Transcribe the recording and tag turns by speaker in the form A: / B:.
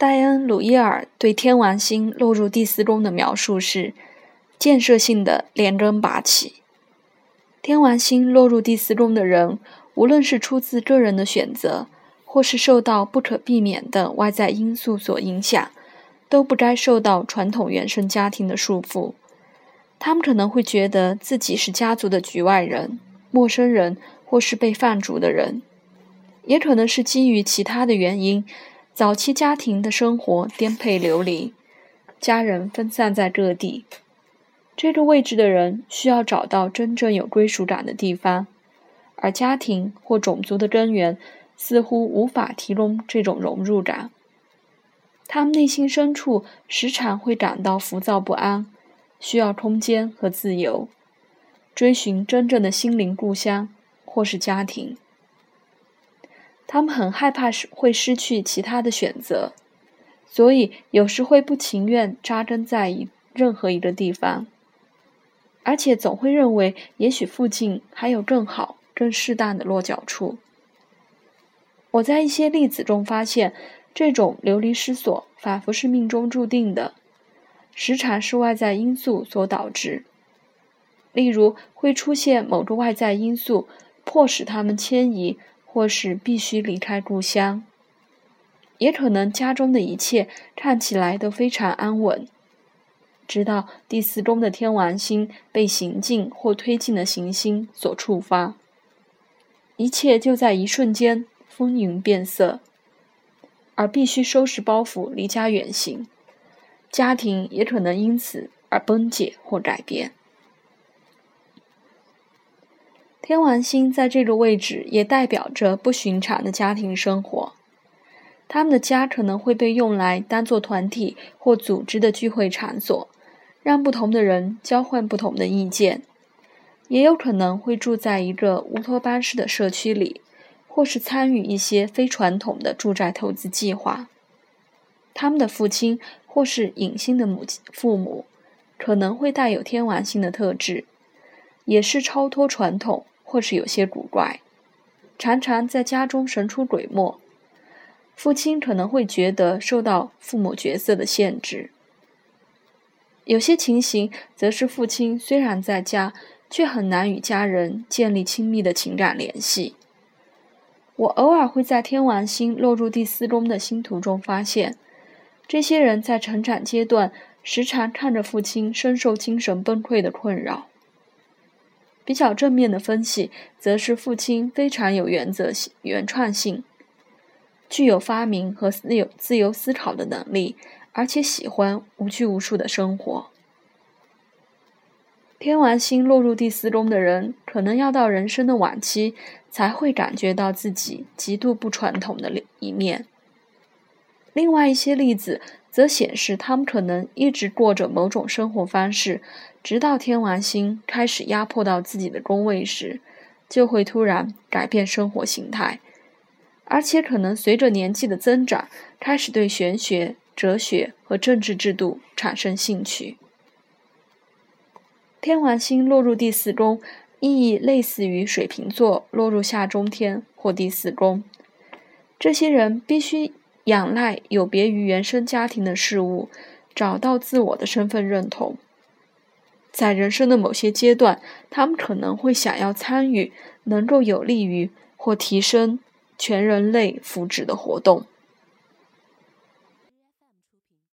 A: 戴恩·鲁伊尔对天王星落入第四宫的描述是：建设性的连根拔起。天王星落入第四宫的人，无论是出自个人的选择，或是受到不可避免的外在因素所影响，都不该受到传统原生家庭的束缚。他们可能会觉得自己是家族的局外人、陌生人，或是被放逐的人，也可能是基于其他的原因。早期家庭的生活颠沛流离，家人分散在各地。这个位置的人需要找到真正有归属感的地方，而家庭或种族的根源似乎无法提供这种融入感。他们内心深处时常会感到浮躁不安，需要空间和自由，追寻真正的心灵故乡或是家庭。他们很害怕会失去其他的选择，所以有时会不情愿扎根在一任何一个地方，而且总会认为也许附近还有更好、更适当的落脚处。我在一些例子中发现，这种流离失所仿佛是命中注定的，时常是外在因素所导致。例如，会出现某个外在因素，迫使他们迁移。或是必须离开故乡，也可能家中的一切看起来都非常安稳，直到第四宫的天王星被行进或推进的行星所触发，一切就在一瞬间风云变色，而必须收拾包袱离家远行，家庭也可能因此而崩解或改变。天王星在这个位置也代表着不寻常的家庭生活。他们的家可能会被用来当做团体或组织的聚会场所，让不同的人交换不同的意见。也有可能会住在一个乌托邦式的社区里，或是参与一些非传统的住宅投资计划。他们的父亲或是隐性的母亲父母可能会带有天王星的特质，也是超脱传统。或是有些古怪，常常在家中神出鬼没。父亲可能会觉得受到父母角色的限制。有些情形则是父亲虽然在家，却很难与家人建立亲密的情感联系。我偶尔会在天王星落入第四宫的星图中发现，这些人在成长阶段时常看着父亲深受精神崩溃的困扰。比较正面的分析，则是父亲非常有原则性、原创性，具有发明和自由自由思考的能力，而且喜欢无拘无束的生活。天王星落入第四宫的人，可能要到人生的晚期，才会感觉到自己极度不传统的一面。另外一些例子。则显示他们可能一直过着某种生活方式，直到天王星开始压迫到自己的宫位时，就会突然改变生活形态，而且可能随着年纪的增长，开始对玄学、哲学和政治制度产生兴趣。天王星落入第四宫，意义类似于水瓶座落入下中天或第四宫，这些人必须。仰赖有别于原生家庭的事物，找到自我的身份认同。在人生的某些阶段，他们可能会想要参与能够有利于或提升全人类福祉的活动。